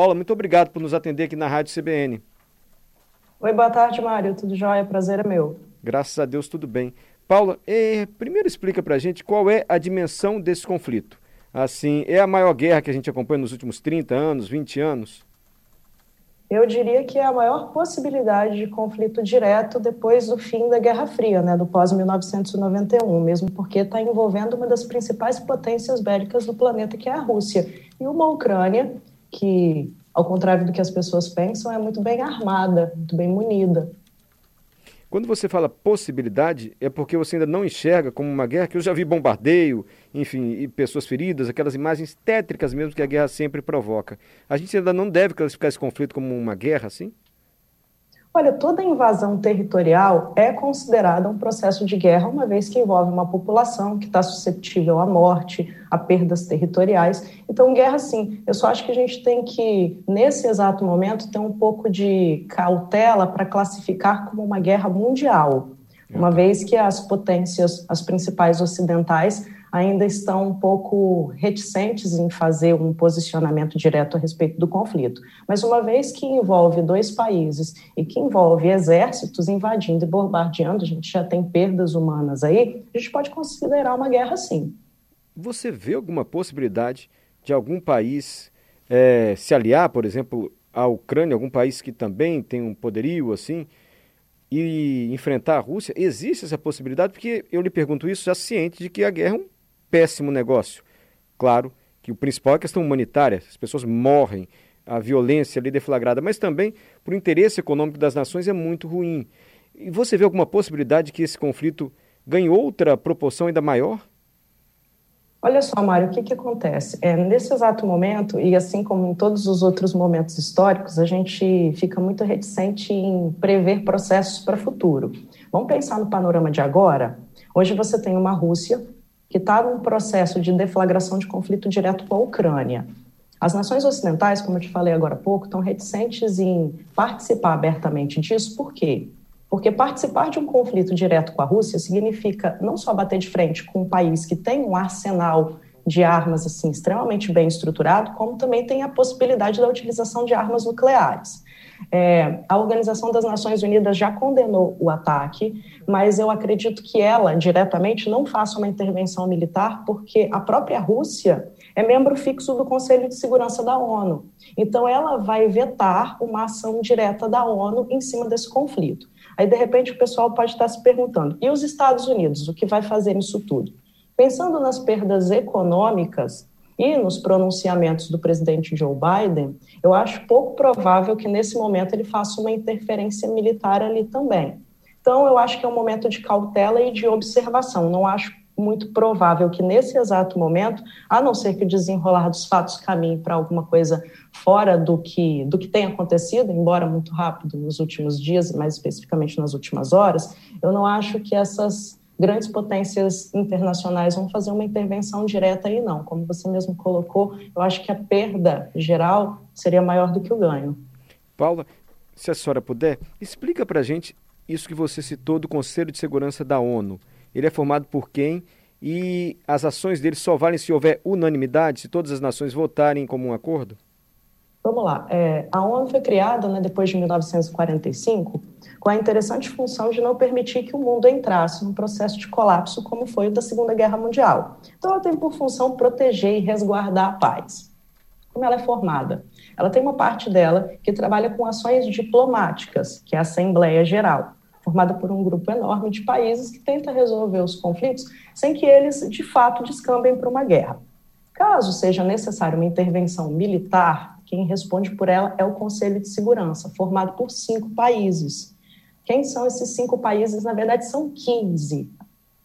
Paula, muito obrigado por nos atender aqui na Rádio CBN. Oi, boa tarde, Mário. Tudo jóia? Prazer é meu. Graças a Deus, tudo bem. Paula, eh, primeiro explica para a gente qual é a dimensão desse conflito. Assim, é a maior guerra que a gente acompanha nos últimos 30 anos, 20 anos? Eu diria que é a maior possibilidade de conflito direto depois do fim da Guerra Fria, né, do pós-1991, mesmo porque está envolvendo uma das principais potências bélicas do planeta, que é a Rússia, e uma Ucrânia que, ao contrário do que as pessoas pensam, é muito bem armada, muito bem munida. Quando você fala possibilidade, é porque você ainda não enxerga como uma guerra, que eu já vi bombardeio, enfim, e pessoas feridas, aquelas imagens tétricas mesmo que a guerra sempre provoca. A gente ainda não deve classificar esse conflito como uma guerra, assim? Olha, toda invasão territorial é considerada um processo de guerra, uma vez que envolve uma população que está susceptível à morte, a perdas territoriais. Então, guerra, sim. Eu só acho que a gente tem que, nesse exato momento, ter um pouco de cautela para classificar como uma guerra mundial, uma vez que as potências, as principais ocidentais, ainda estão um pouco reticentes em fazer um posicionamento direto a respeito do conflito. Mas uma vez que envolve dois países e que envolve exércitos invadindo e bombardeando, a gente já tem perdas humanas aí, a gente pode considerar uma guerra sim. Você vê alguma possibilidade de algum país é, se aliar, por exemplo, à Ucrânia, algum país que também tem um poderio assim, e enfrentar a Rússia? Existe essa possibilidade? Porque eu lhe pergunto isso já ciente de que a guerra é um péssimo negócio. Claro que o principal é a questão humanitária, as pessoas morrem, a violência ali deflagrada, mas também por interesse econômico das nações é muito ruim. E você vê alguma possibilidade de que esse conflito ganhe outra proporção ainda maior? Olha só, Mário, o que, que acontece? É, nesse exato momento, e assim como em todos os outros momentos históricos, a gente fica muito reticente em prever processos para o futuro. Vamos pensar no panorama de agora? Hoje você tem uma Rússia que está num processo de deflagração de conflito direto com a Ucrânia. As nações ocidentais, como eu te falei agora há pouco, estão reticentes em participar abertamente disso, por quê? Porque participar de um conflito direto com a Rússia significa não só bater de frente com um país que tem um arsenal de armas assim extremamente bem estruturado, como também tem a possibilidade da utilização de armas nucleares. É, a Organização das Nações Unidas já condenou o ataque, mas eu acredito que ela, diretamente, não faça uma intervenção militar, porque a própria Rússia é membro fixo do Conselho de Segurança da ONU. Então, ela vai vetar uma ação direta da ONU em cima desse conflito. Aí, de repente, o pessoal pode estar se perguntando: e os Estados Unidos, o que vai fazer nisso tudo? Pensando nas perdas econômicas, e nos pronunciamentos do presidente Joe Biden, eu acho pouco provável que nesse momento ele faça uma interferência militar ali também. Então, eu acho que é um momento de cautela e de observação. Não acho muito provável que nesse exato momento, a não ser que o desenrolar dos fatos caminhe para alguma coisa fora do que, do que tem acontecido, embora muito rápido nos últimos dias, mais especificamente nas últimas horas, eu não acho que essas grandes potências internacionais vão fazer uma intervenção direta aí, não. Como você mesmo colocou, eu acho que a perda geral seria maior do que o ganho. Paula, se a senhora puder, explica para a gente isso que você citou do Conselho de Segurança da ONU. Ele é formado por quem? E as ações dele só valem se houver unanimidade, se todas as nações votarem como um acordo? Vamos lá. É, a ONU foi criada né, depois de 1945 com a interessante função de não permitir que o mundo entrasse num processo de colapso como foi o da Segunda Guerra Mundial. Então, ela tem por função proteger e resguardar a paz. Como ela é formada? Ela tem uma parte dela que trabalha com ações diplomáticas, que é a Assembleia Geral, formada por um grupo enorme de países que tenta resolver os conflitos sem que eles, de fato, descambem para uma guerra. Caso seja necessária uma intervenção militar, quem responde por ela é o Conselho de Segurança, formado por cinco países. Quem são esses cinco países? Na verdade, são 15.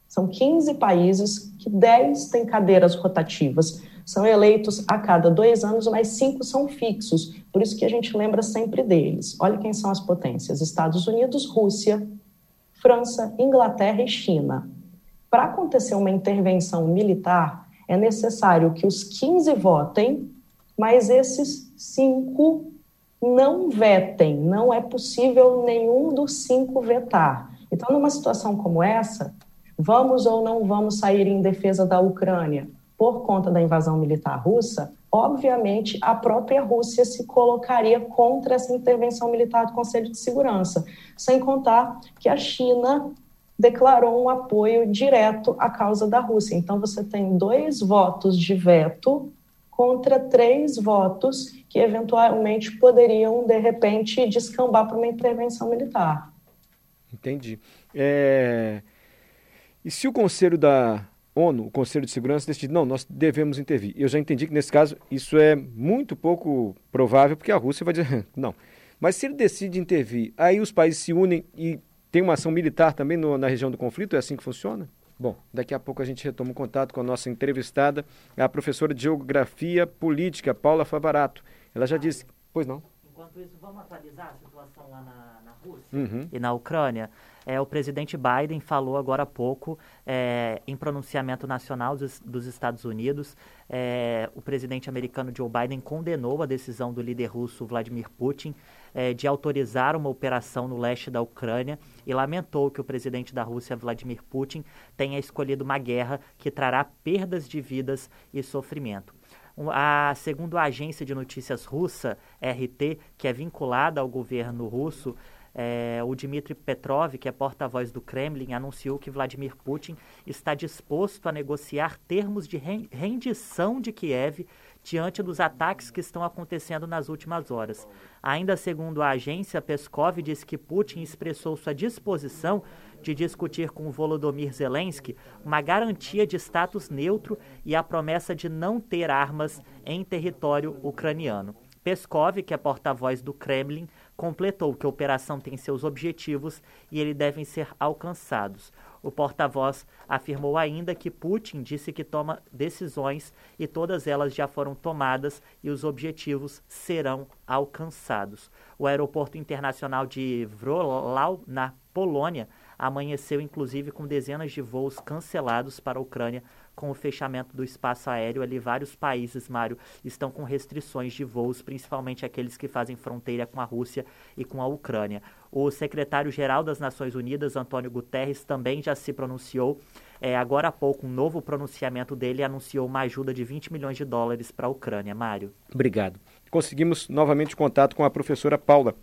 São 15 países que 10 têm cadeiras rotativas. São eleitos a cada dois anos, mas cinco são fixos. Por isso que a gente lembra sempre deles. Olha quem são as potências: Estados Unidos, Rússia, França, Inglaterra e China. Para acontecer uma intervenção militar, é necessário que os 15 votem, mas esses cinco não vetem, não é possível nenhum dos cinco vetar. Então, numa situação como essa, vamos ou não vamos sair em defesa da Ucrânia por conta da invasão militar russa? obviamente a própria Rússia se colocaria contra essa intervenção militar do Conselho de Segurança, sem contar que a China declarou um apoio direto à causa da Rússia. Então você tem dois votos de veto contra três votos que eventualmente poderiam de repente descambar para uma intervenção militar. Entendi. É... E se o Conselho da ONU, o Conselho de Segurança, decidir, não, nós devemos intervir. Eu já entendi que nesse caso isso é muito pouco provável, porque a Rússia vai dizer, não. Mas se ele decide intervir, aí os países se unem e tem uma ação militar também no, na região do conflito? É assim que funciona? Bom, daqui a pouco a gente retoma o contato com a nossa entrevistada, a professora de Geografia Política, Paula Favarato. Ela já disse. Pois não. Enquanto isso, vamos atualizar a situação lá na Rússia uhum. e na Ucrânia. É, o presidente Biden falou agora há pouco é, em pronunciamento nacional dos, dos Estados Unidos. É, o presidente americano Joe Biden condenou a decisão do líder russo Vladimir Putin é, de autorizar uma operação no leste da Ucrânia e lamentou que o presidente da Rússia, Vladimir Putin, tenha escolhido uma guerra que trará perdas de vidas e sofrimento. A, segundo a agência de notícias russa, RT, que é vinculada ao governo russo, é, o Dmitry Petrov, que é porta-voz do Kremlin, anunciou que Vladimir Putin está disposto a negociar termos de rendição de Kiev diante dos ataques que estão acontecendo nas últimas horas. Ainda segundo a agência, Peskov disse que Putin expressou sua disposição de discutir com Volodymyr Zelensky uma garantia de status neutro e a promessa de não ter armas em território ucraniano. Peskov, que é porta-voz do Kremlin, completou que a operação tem seus objetivos e eles devem ser alcançados. O porta-voz afirmou ainda que Putin disse que toma decisões e todas elas já foram tomadas e os objetivos serão alcançados. O aeroporto internacional de Wrocław, na Polônia, amanheceu inclusive com dezenas de voos cancelados para a Ucrânia com o fechamento do espaço aéreo ali, vários países, Mário, estão com restrições de voos, principalmente aqueles que fazem fronteira com a Rússia e com a Ucrânia. O secretário-geral das Nações Unidas, Antônio Guterres, também já se pronunciou. É, agora há pouco, um novo pronunciamento dele anunciou uma ajuda de 20 milhões de dólares para a Ucrânia. Mário. Obrigado. Conseguimos novamente contato com a professora Paula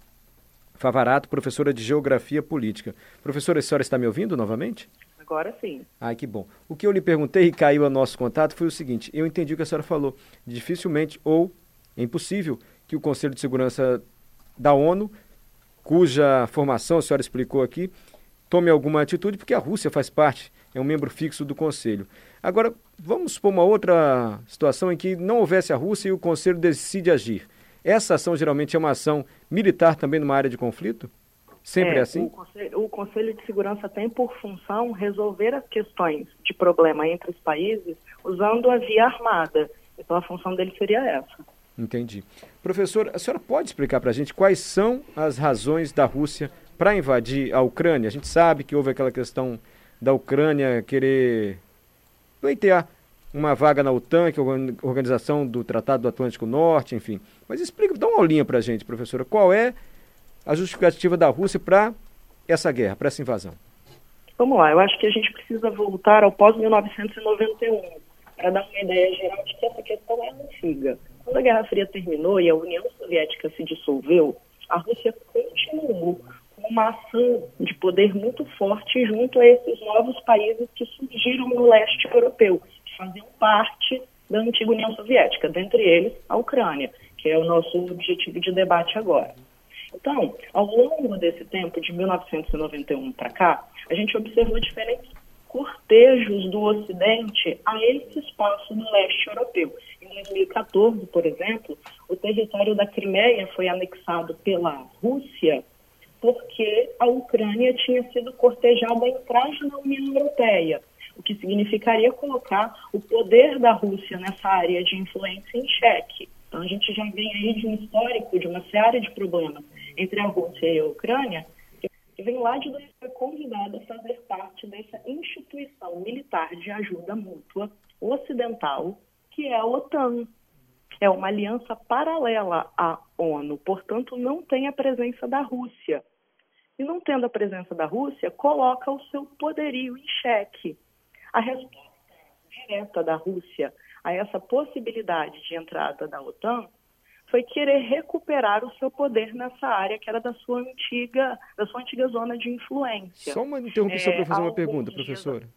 Favarato, professora de Geografia Política. Professora, a senhora está me ouvindo novamente? Agora sim. Ai, que bom. O que eu lhe perguntei e caiu a nosso contato foi o seguinte: eu entendi o que a senhora falou. Dificilmente ou é impossível que o Conselho de Segurança da ONU, cuja formação a senhora explicou aqui, tome alguma atitude, porque a Rússia faz parte, é um membro fixo do Conselho. Agora, vamos supor uma outra situação em que não houvesse a Rússia e o Conselho decide agir. Essa ação geralmente é uma ação militar também numa área de conflito? Sempre é, é assim? O Conselho, o Conselho de Segurança tem por função resolver as questões de problema entre os países usando a via armada. Então a função dele seria essa. Entendi. Professor, a senhora pode explicar para a gente quais são as razões da Rússia para invadir a Ucrânia? A gente sabe que houve aquela questão da Ucrânia querer pleitear uma vaga na OTAN, que é a organização do Tratado do Atlântico Norte, enfim. Mas explica, dá uma aulinha para a gente, professora. Qual é a justificativa da Rússia para essa guerra, para essa invasão? Vamos lá, eu acho que a gente precisa voltar ao pós-1991 para dar uma ideia geral de que essa questão é antiga. Quando a Guerra Fria terminou e a União Soviética se dissolveu, a Rússia continuou com uma ação de poder muito forte junto a esses novos países que surgiram no leste europeu, que faziam parte da antiga União Soviética, dentre eles a Ucrânia, que é o nosso objetivo de debate agora. Então, ao longo desse tempo, de 1991 para cá, a gente observou diferentes cortejos do Ocidente a esse espaço no leste europeu. Em 2014, por exemplo, o território da Crimeia foi anexado pela Rússia porque a Ucrânia tinha sido cortejada a entrar na União Europeia, o que significaria colocar o poder da Rússia nessa área de influência em xeque. Então, a gente já vem aí de um histórico, de uma série de problemas entre a Rússia e a Ucrânia, que vem lá de foi convidada a fazer parte dessa instituição militar de ajuda mútua ocidental, que é a OTAN. É uma aliança paralela à ONU, portanto, não tem a presença da Rússia. E não tendo a presença da Rússia, coloca o seu poderio em xeque. A resposta direta da Rússia a essa possibilidade de entrada da OTAN foi querer recuperar o seu poder nessa área que era da sua antiga, da sua antiga zona de influência. Só uma interrupção é, para fazer uma pergunta, professora.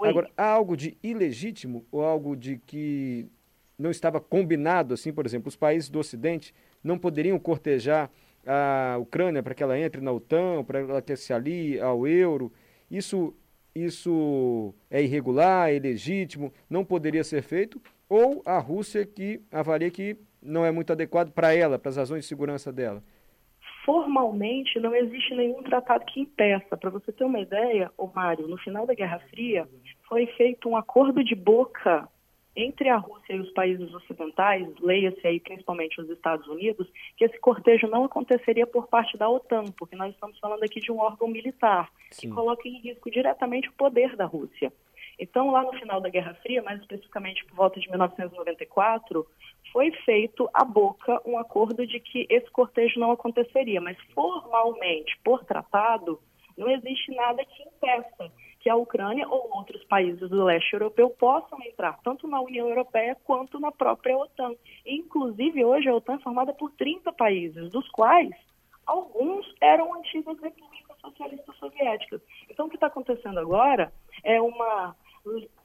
Agora, há algo de ilegítimo ou algo de que não estava combinado, assim, por exemplo, os países do Ocidente não poderiam cortejar a Ucrânia para que ela entre na OTAN, para ela que se alie ao euro. Isso, isso é irregular, é ilegítimo, não poderia ser feito? Ou a Rússia que avalia que não é muito adequado para ela, para as razões de segurança dela? Formalmente, não existe nenhum tratado que impeça. Para você ter uma ideia, o Mário, no final da Guerra Fria, foi feito um acordo de boca entre a Rússia e os países ocidentais, leia-se aí principalmente os Estados Unidos, que esse cortejo não aconteceria por parte da OTAN, porque nós estamos falando aqui de um órgão militar Sim. que coloca em risco diretamente o poder da Rússia. Então, lá no final da Guerra Fria, mais especificamente por volta de 1994, foi feito a boca um acordo de que esse cortejo não aconteceria, mas formalmente, por tratado, não existe nada que impeça que a Ucrânia ou outros países do leste europeu possam entrar tanto na União Europeia quanto na própria OTAN. Inclusive, hoje a OTAN é formada por 30 países, dos quais alguns eram antigas repúblicas socialistas soviéticas. Então, o que está acontecendo agora é uma,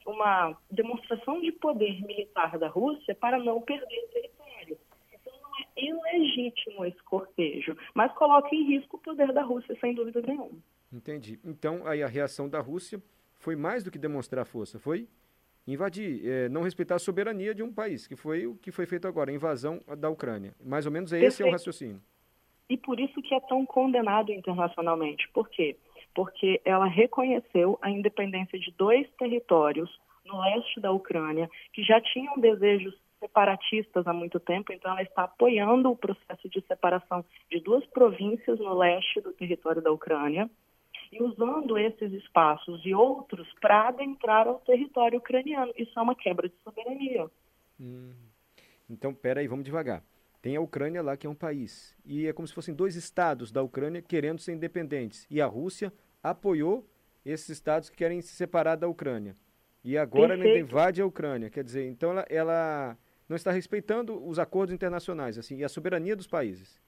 uma demonstração de poder militar da Rússia para não perder território. Então, não é ilegítimo esse cortejo, mas coloca em risco o poder da Rússia, sem dúvida nenhuma. Entendi. Então, aí a reação da Rússia foi mais do que demonstrar força, foi invadir, é, não respeitar a soberania de um país, que foi o que foi feito agora, a invasão da Ucrânia. Mais ou menos esse é o raciocínio. E por isso que é tão condenado internacionalmente. Por quê? Porque ela reconheceu a independência de dois territórios no leste da Ucrânia, que já tinham desejos separatistas há muito tempo, então ela está apoiando o processo de separação de duas províncias no leste do território da Ucrânia e usando esses espaços e outros para adentrar ao território ucraniano. Isso é uma quebra de soberania. Hum. Então, peraí, vamos devagar. Tem a Ucrânia lá, que é um país. E é como se fossem dois estados da Ucrânia querendo ser independentes. E a Rússia apoiou esses estados que querem se separar da Ucrânia. E agora ela invade a Ucrânia. Quer dizer, então ela, ela não está respeitando os acordos internacionais assim, e a soberania dos países.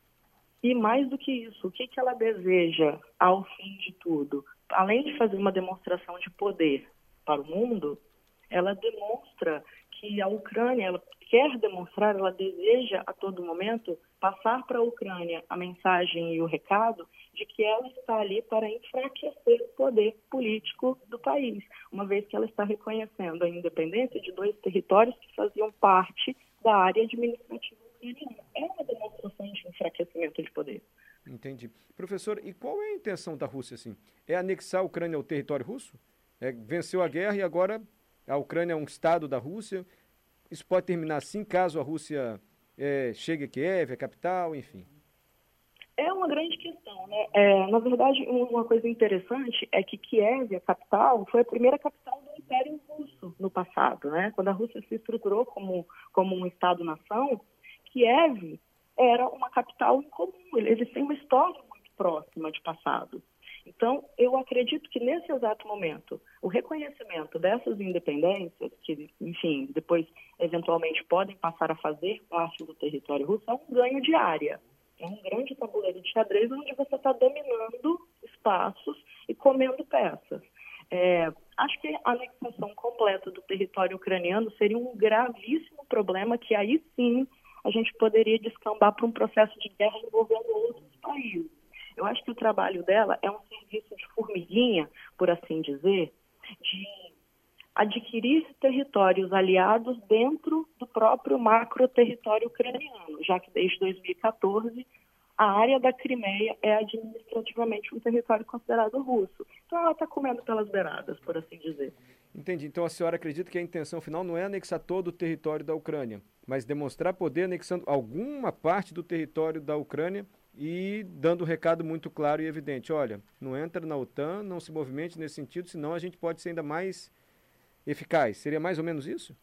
E mais do que isso, o que, que ela deseja ao fim de tudo? Além de fazer uma demonstração de poder para o mundo, ela demonstra que a Ucrânia, ela quer demonstrar, ela deseja a todo momento passar para a Ucrânia a mensagem e o recado de que ela está ali para enfraquecer o poder político do país, uma vez que ela está reconhecendo a independência de dois territórios que faziam parte da área administrativa ucraniana. É uma demonstração de enfraquecimento de poder. Entendi. Professor, e qual é a intenção da Rússia, assim? É anexar a Ucrânia ao território russo? É, venceu a guerra e agora a Ucrânia é um estado da Rússia? Isso pode terminar assim, caso a Rússia é, chegue a Kiev, a capital, enfim? É uma grande questão, né? É, na verdade, uma coisa interessante é que Kiev, a capital, foi a primeira capital do Império Russo no passado, né? Quando a Rússia se estruturou como, como um Estado-nação, Kiev era uma capital incomum, eles têm uma história muito próxima de passado. Então, eu acredito que nesse exato momento, o reconhecimento dessas independências, que, enfim, depois eventualmente podem passar a fazer parte do território russo, é um ganho de área. É um grande tabuleiro de xadrez onde você está dominando espaços e comendo peças. É, acho que a anexação completa do território ucraniano seria um gravíssimo problema que aí sim a gente poderia descambar para um processo de guerra envolvendo outros países. Eu acho que o trabalho dela é um serviço de formiguinha, por assim dizer, de adquirir territórios aliados dentro do próprio macro território ucraniano, já que desde 2014 a área da Crimeia é administrativamente um território considerado russo. Então ela está comendo pelas beiradas, por assim dizer. Entendi. Então a senhora acredita que a intenção final não é anexar todo o território da Ucrânia, mas demonstrar poder anexando alguma parte do território da Ucrânia e dando um recado muito claro e evidente: olha, não entra na OTAN, não se movimente nesse sentido, senão a gente pode ser ainda mais eficaz. Seria mais ou menos isso?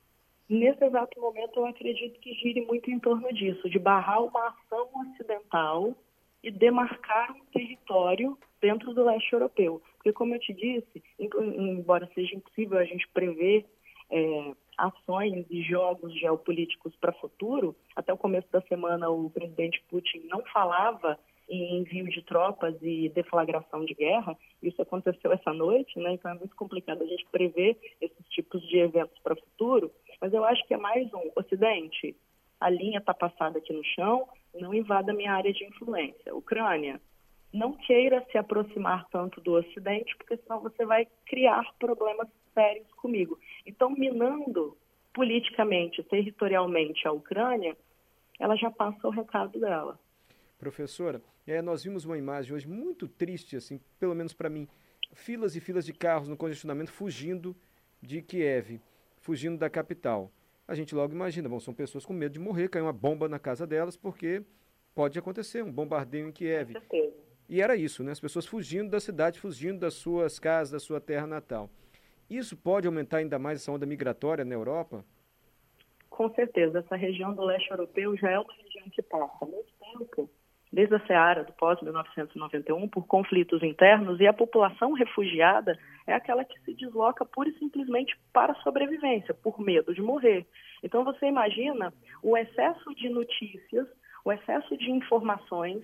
Nesse exato momento, eu acredito que gire muito em torno disso, de barrar uma ação ocidental e demarcar um território dentro do leste europeu. Porque, como eu te disse, embora seja impossível a gente prever é, ações e jogos geopolíticos para futuro. Até o começo da semana, o presidente Putin não falava em envio de tropas e deflagração de guerra. Isso aconteceu essa noite, né? então é muito complicado a gente prever esses tipos de eventos para o futuro. Mas eu acho que é mais um Ocidente. A linha está passada aqui no chão, não invada minha área de influência. Ucrânia, não queira se aproximar tanto do Ocidente, porque senão você vai criar problemas sérios comigo. Então, minando politicamente, territorialmente a Ucrânia, ela já passa o recado dela. Professora, é, nós vimos uma imagem hoje muito triste, assim, pelo menos para mim, filas e filas de carros no congestionamento fugindo de Kiev, fugindo da capital. A gente logo imagina, bom, são pessoas com medo de morrer, cair uma bomba na casa delas, porque pode acontecer um bombardeio em Kiev. Com certeza. E era isso, né? As pessoas fugindo da cidade, fugindo das suas casas, da sua terra natal. Isso pode aumentar ainda mais essa onda migratória na Europa? Com certeza. Essa região do leste europeu já é uma região que passa muito tempo, desde a seara do pós-1991, por conflitos internos, e a população refugiada é aquela que se desloca pura e simplesmente para a sobrevivência, por medo de morrer. Então você imagina o excesso de notícias, o excesso de informações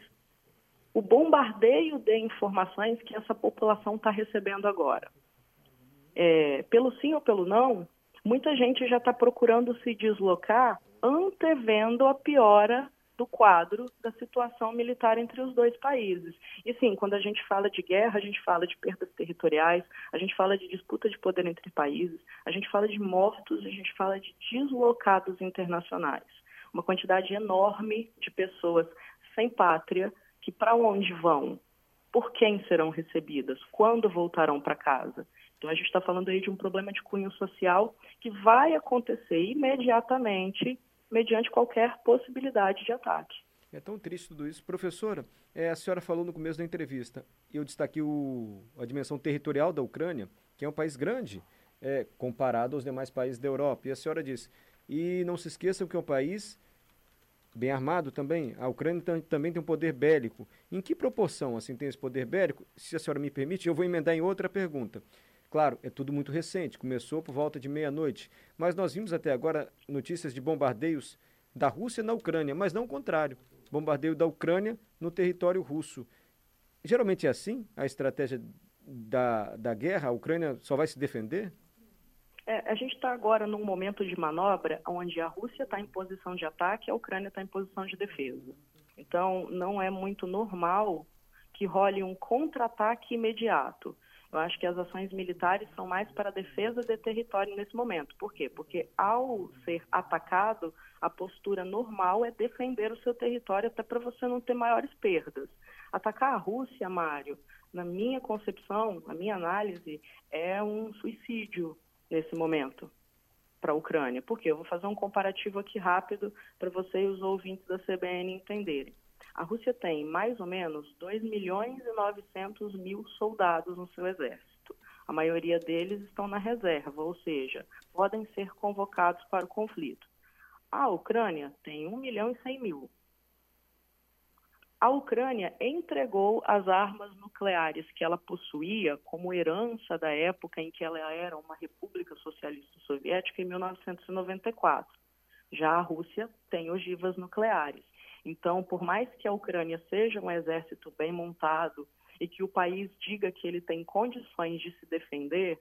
o bombardeio de informações que essa população está recebendo agora. É, pelo sim ou pelo não, muita gente já está procurando se deslocar antevendo a piora do quadro da situação militar entre os dois países. E sim, quando a gente fala de guerra, a gente fala de perdas territoriais, a gente fala de disputa de poder entre países, a gente fala de mortos, a gente fala de deslocados internacionais. Uma quantidade enorme de pessoas sem pátria, que para onde vão, por quem serão recebidas, quando voltarão para casa. Então a gente está falando aí de um problema de cunho social que vai acontecer imediatamente mediante qualquer possibilidade de ataque. É tão triste tudo isso. Professora, é, a senhora falou no começo da entrevista, eu destaquei o, a dimensão territorial da Ucrânia, que é um país grande é, comparado aos demais países da Europa. E a senhora disse, e não se esqueçam que é um país bem armado também. A Ucrânia também tem um poder bélico. Em que proporção assim tem esse poder bélico? Se a senhora me permite, eu vou emendar em outra pergunta. Claro, é tudo muito recente, começou por volta de meia-noite, mas nós vimos até agora notícias de bombardeios da Rússia na Ucrânia, mas não o contrário. Bombardeio da Ucrânia no território russo. Geralmente é assim a estratégia da, da guerra? A Ucrânia só vai se defender? É, a gente está agora num momento de manobra onde a Rússia está em posição de ataque e a Ucrânia está em posição de defesa. Então, não é muito normal que role um contra-ataque imediato. Eu acho que as ações militares são mais para a defesa de território nesse momento. Por quê? Porque ao ser atacado, a postura normal é defender o seu território até para você não ter maiores perdas. Atacar a Rússia, Mário, na minha concepção, na minha análise, é um suicídio nesse momento para a Ucrânia. Por quê? Eu vou fazer um comparativo aqui rápido para você e os ouvintes da CBN entenderem. A Rússia tem mais ou menos 2 milhões e 900 mil soldados no seu exército. A maioria deles estão na reserva, ou seja, podem ser convocados para o conflito. A Ucrânia tem 1 milhão e 100 mil a Ucrânia entregou as armas nucleares que ela possuía como herança da época em que ela era uma república socialista soviética em 1994. Já a Rússia tem ogivas nucleares. Então, por mais que a Ucrânia seja um exército bem montado e que o país diga que ele tem condições de se defender,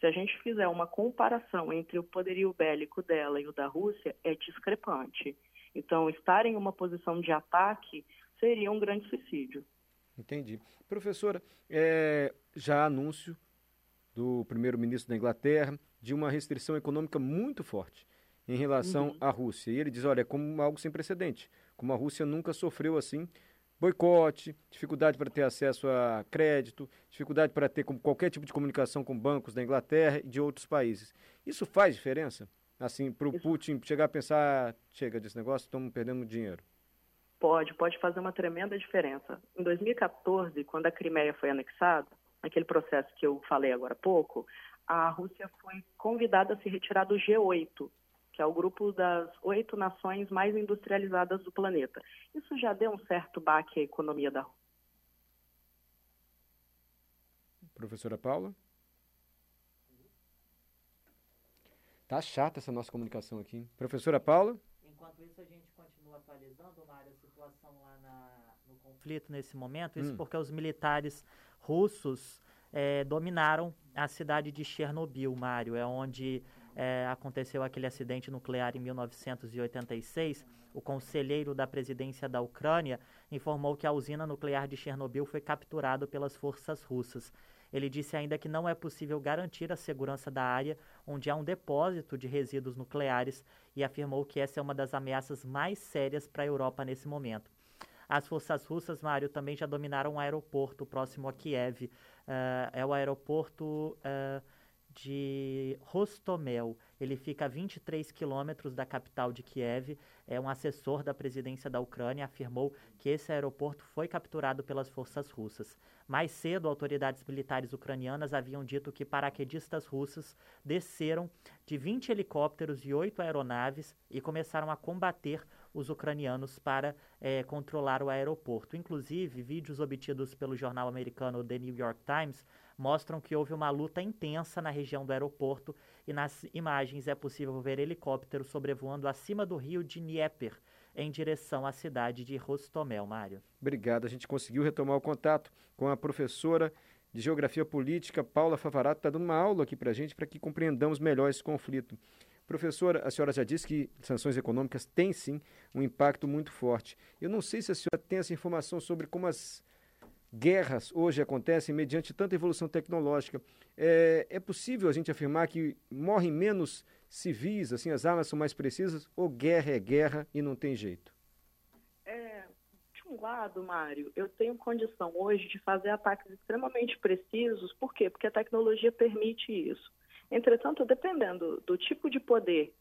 se a gente fizer uma comparação entre o poderio bélico dela e o da Rússia, é discrepante. Então, estar em uma posição de ataque seria um grande suicídio. Entendi. Professora, é, já há anúncio do primeiro-ministro da Inglaterra de uma restrição econômica muito forte em relação uhum. à Rússia. E ele diz, olha, é como algo sem precedente, como a Rússia nunca sofreu assim, boicote, dificuldade para ter acesso a crédito, dificuldade para ter qualquer tipo de comunicação com bancos da Inglaterra e de outros países. Isso faz diferença? Assim, para o Putin chegar a pensar, chega desse negócio, estamos perdendo dinheiro. Pode, pode fazer uma tremenda diferença. Em 2014, quando a Crimeia foi anexada, naquele processo que eu falei agora há pouco, a Rússia foi convidada a se retirar do G8, que é o grupo das oito nações mais industrializadas do planeta. Isso já deu um certo baque à economia da Rússia. Professora Paula? Tá chata essa nossa comunicação aqui. Professora Paula? Enquanto isso, a gente continua atualizando, Mário, a situação lá na, no conflito nesse momento. Isso hum. porque os militares russos é, dominaram a cidade de Chernobyl, Mário. É onde é, aconteceu aquele acidente nuclear em 1986. O conselheiro da presidência da Ucrânia informou que a usina nuclear de Chernobyl foi capturada pelas forças russas. Ele disse ainda que não é possível garantir a segurança da área onde há um depósito de resíduos nucleares e afirmou que essa é uma das ameaças mais sérias para a Europa nesse momento. As forças russas, Mário, também já dominaram um aeroporto próximo a Kiev. Uh, é o aeroporto. Uh, de Rostomel. Ele fica a 23 quilômetros da capital de Kiev. É um assessor da presidência da Ucrânia afirmou que esse aeroporto foi capturado pelas forças russas. Mais cedo, autoridades militares ucranianas haviam dito que paraquedistas russos desceram de 20 helicópteros e 8 aeronaves e começaram a combater os ucranianos para é, controlar o aeroporto. Inclusive, vídeos obtidos pelo jornal americano The New York Times mostram que houve uma luta intensa na região do aeroporto e nas imagens é possível ver helicópteros sobrevoando acima do rio de Dnieper em direção à cidade de Rostomel, Mário. Obrigado, a gente conseguiu retomar o contato com a professora de Geografia Política, Paula Favarato, está dando uma aula aqui para a gente para que compreendamos melhor esse conflito. Professora, a senhora já disse que sanções econômicas têm sim um impacto muito forte. Eu não sei se a senhora tem essa informação sobre como as guerras hoje acontecem mediante tanta evolução tecnológica. É, é possível a gente afirmar que morrem menos civis, assim, as armas são mais precisas, ou guerra é guerra e não tem jeito? É, de um lado, Mário, eu tenho condição hoje de fazer ataques extremamente precisos, por quê? Porque a tecnologia permite isso. Entretanto, dependendo do tipo de poder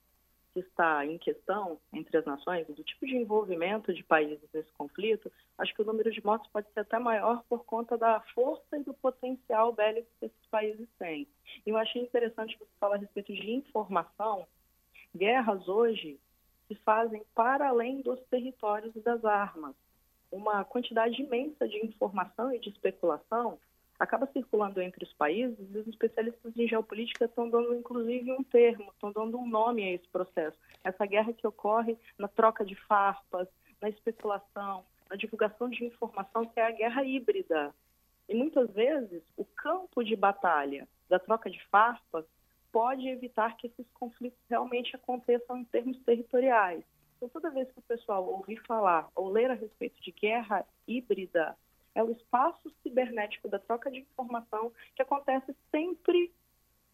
que está em questão entre as nações, do tipo de envolvimento de países nesse conflito, acho que o número de mortes pode ser até maior por conta da força e do potencial bélico que esses países têm. E eu achei interessante você falar a respeito de informação. Guerras hoje se fazem para além dos territórios e das armas. Uma quantidade imensa de informação e de especulação acaba circulando entre os países e os especialistas em geopolítica estão dando inclusive um termo, estão dando um nome a esse processo. Essa guerra que ocorre na troca de farpas, na especulação, na divulgação de informação, que é a guerra híbrida. E muitas vezes o campo de batalha da troca de farpas pode evitar que esses conflitos realmente aconteçam em termos territoriais. Então, toda vez que o pessoal ouvir falar ou ler a respeito de guerra híbrida, é o espaço cibernético da troca de informação que acontece sempre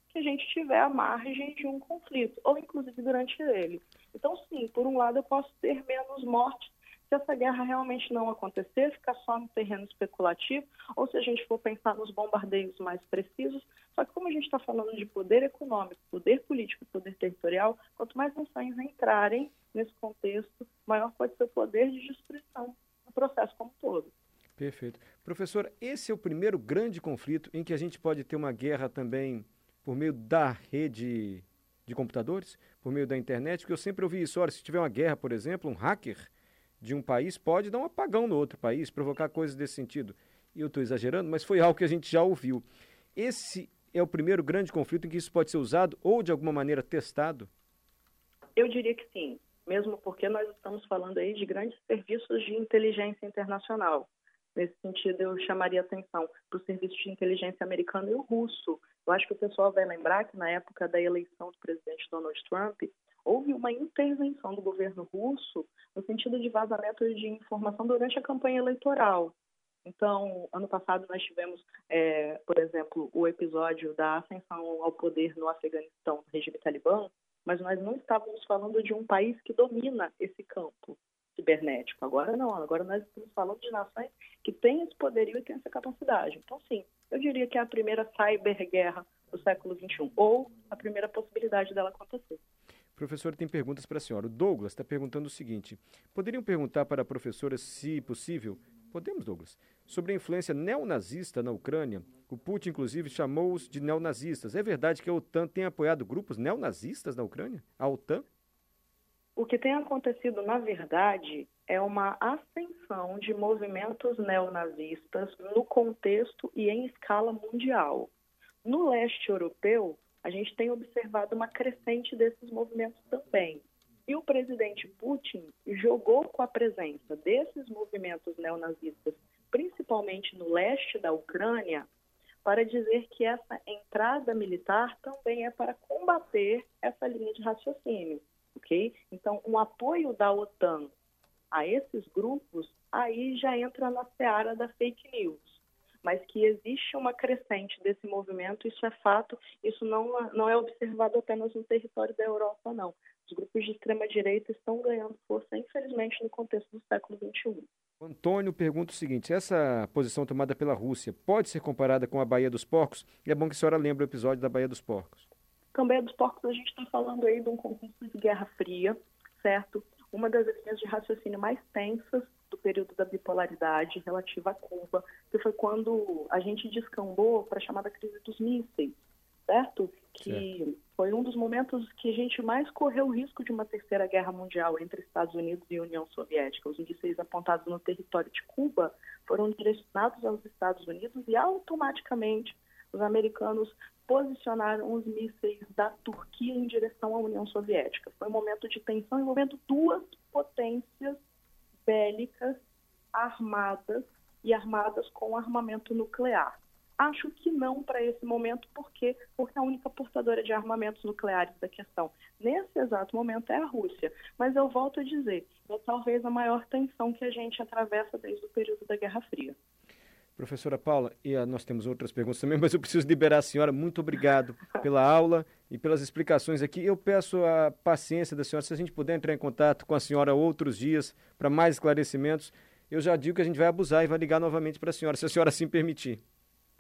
que a gente tiver à margem de um conflito, ou inclusive durante ele. Então, sim, por um lado eu posso ter menos mortes se essa guerra realmente não acontecer, ficar só no terreno especulativo, ou se a gente for pensar nos bombardeios mais precisos. Só que como a gente está falando de poder econômico, poder político, poder territorial, quanto mais nações entrarem nesse contexto, maior pode ser o poder de destruição no processo como um todo. Perfeito. Professor, esse é o primeiro grande conflito em que a gente pode ter uma guerra também por meio da rede de computadores, por meio da internet, porque eu sempre ouvi isso, olha, se tiver uma guerra, por exemplo, um hacker de um país pode dar um apagão no outro país, provocar coisas desse sentido. E eu estou exagerando, mas foi algo que a gente já ouviu. Esse é o primeiro grande conflito em que isso pode ser usado ou de alguma maneira testado? Eu diria que sim, mesmo porque nós estamos falando aí de grandes serviços de inteligência internacional. Nesse sentido, eu chamaria atenção para o serviço de inteligência americano e o russo. Eu acho que o pessoal vai lembrar que na época da eleição do presidente Donald Trump, houve uma intervenção do governo russo no sentido de vazamento de informação durante a campanha eleitoral. Então, ano passado nós tivemos, é, por exemplo, o episódio da ascensão ao poder no Afeganistão regime talibã, mas nós não estávamos falando de um país que domina esse campo cibernético. Agora não, agora nós estamos falando de nações que têm esse poderio e têm essa capacidade. Então, sim, eu diria que é a primeira cyberguerra do século XXI, ou a primeira possibilidade dela acontecer. Professor, tem perguntas para a senhora. O Douglas está perguntando o seguinte: poderiam perguntar para a professora, se possível, podemos, Douglas, sobre a influência neonazista na Ucrânia? O Putin, inclusive, chamou-os de neonazistas. É verdade que a OTAN tem apoiado grupos neonazistas na Ucrânia? A OTAN? O que tem acontecido, na verdade, é uma ascensão de movimentos neonazistas no contexto e em escala mundial. No leste europeu, a gente tem observado uma crescente desses movimentos também. E o presidente Putin jogou com a presença desses movimentos neonazistas, principalmente no leste da Ucrânia, para dizer que essa entrada militar também é para combater essa linha de raciocínio, ok? Então, um apoio da OTAN a esses grupos, aí já entra na seara da fake news. Mas que existe uma crescente desse movimento, isso é fato, isso não, não é observado apenas no território da Europa, não. Os grupos de extrema-direita estão ganhando força, infelizmente, no contexto do século XXI. O Antônio pergunta o seguinte: essa posição tomada pela Rússia pode ser comparada com a Baía dos Porcos? E é bom que a senhora lembre o episódio da Baía dos Porcos. Com a Baía dos Porcos, a gente está falando aí de um contexto de Guerra Fria, certo? Uma das linhas de raciocínio mais tensas do período da bipolaridade relativa a Cuba, que foi quando a gente descambou para a chamada crise dos mísseis, certo? Que certo. foi um dos momentos que a gente mais correu o risco de uma terceira guerra mundial entre Estados Unidos e União Soviética. Os mísseis apontados no território de Cuba foram direcionados aos Estados Unidos e automaticamente os americanos posicionaram os mísseis da Turquia em direção à União Soviética. Foi um momento de tensão envolvendo duas potências bélicas armadas e armadas com armamento nuclear. Acho que não para esse momento, porque porque a única portadora de armamentos nucleares da questão nesse exato momento é a Rússia. Mas eu volto a dizer, é talvez a maior tensão que a gente atravessa desde o período da Guerra Fria. Professora Paula, e ah, nós temos outras perguntas também, mas eu preciso liberar a senhora. Muito obrigado pela aula e pelas explicações aqui. Eu peço a paciência da senhora, se a gente puder entrar em contato com a senhora outros dias para mais esclarecimentos. Eu já digo que a gente vai abusar e vai ligar novamente para a senhora, se a senhora assim permitir.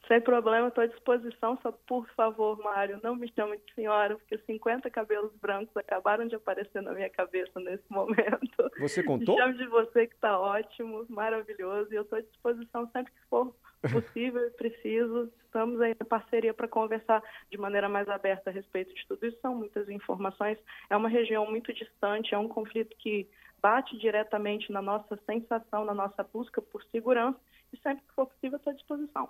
Sem problema, estou à disposição. Só por favor, Mário, não me chame de senhora, porque 50 cabelos brancos acabaram de aparecer na minha cabeça nesse momento. Você contou? Me chame de você, que está ótimo, maravilhoso. E eu estou à disposição sempre que for possível e preciso. Estamos aí em parceria para conversar de maneira mais aberta a respeito de tudo isso. São muitas informações. É uma região muito distante, é um conflito que bate diretamente na nossa sensação, na nossa busca por segurança. E sempre que for possível, estou à disposição.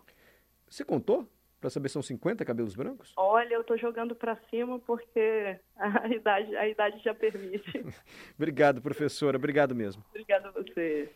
Você contou? Para saber se são 50 cabelos brancos? Olha, eu estou jogando para cima porque a idade, a idade já permite. Obrigado, professora. Obrigado mesmo. Obrigada a você.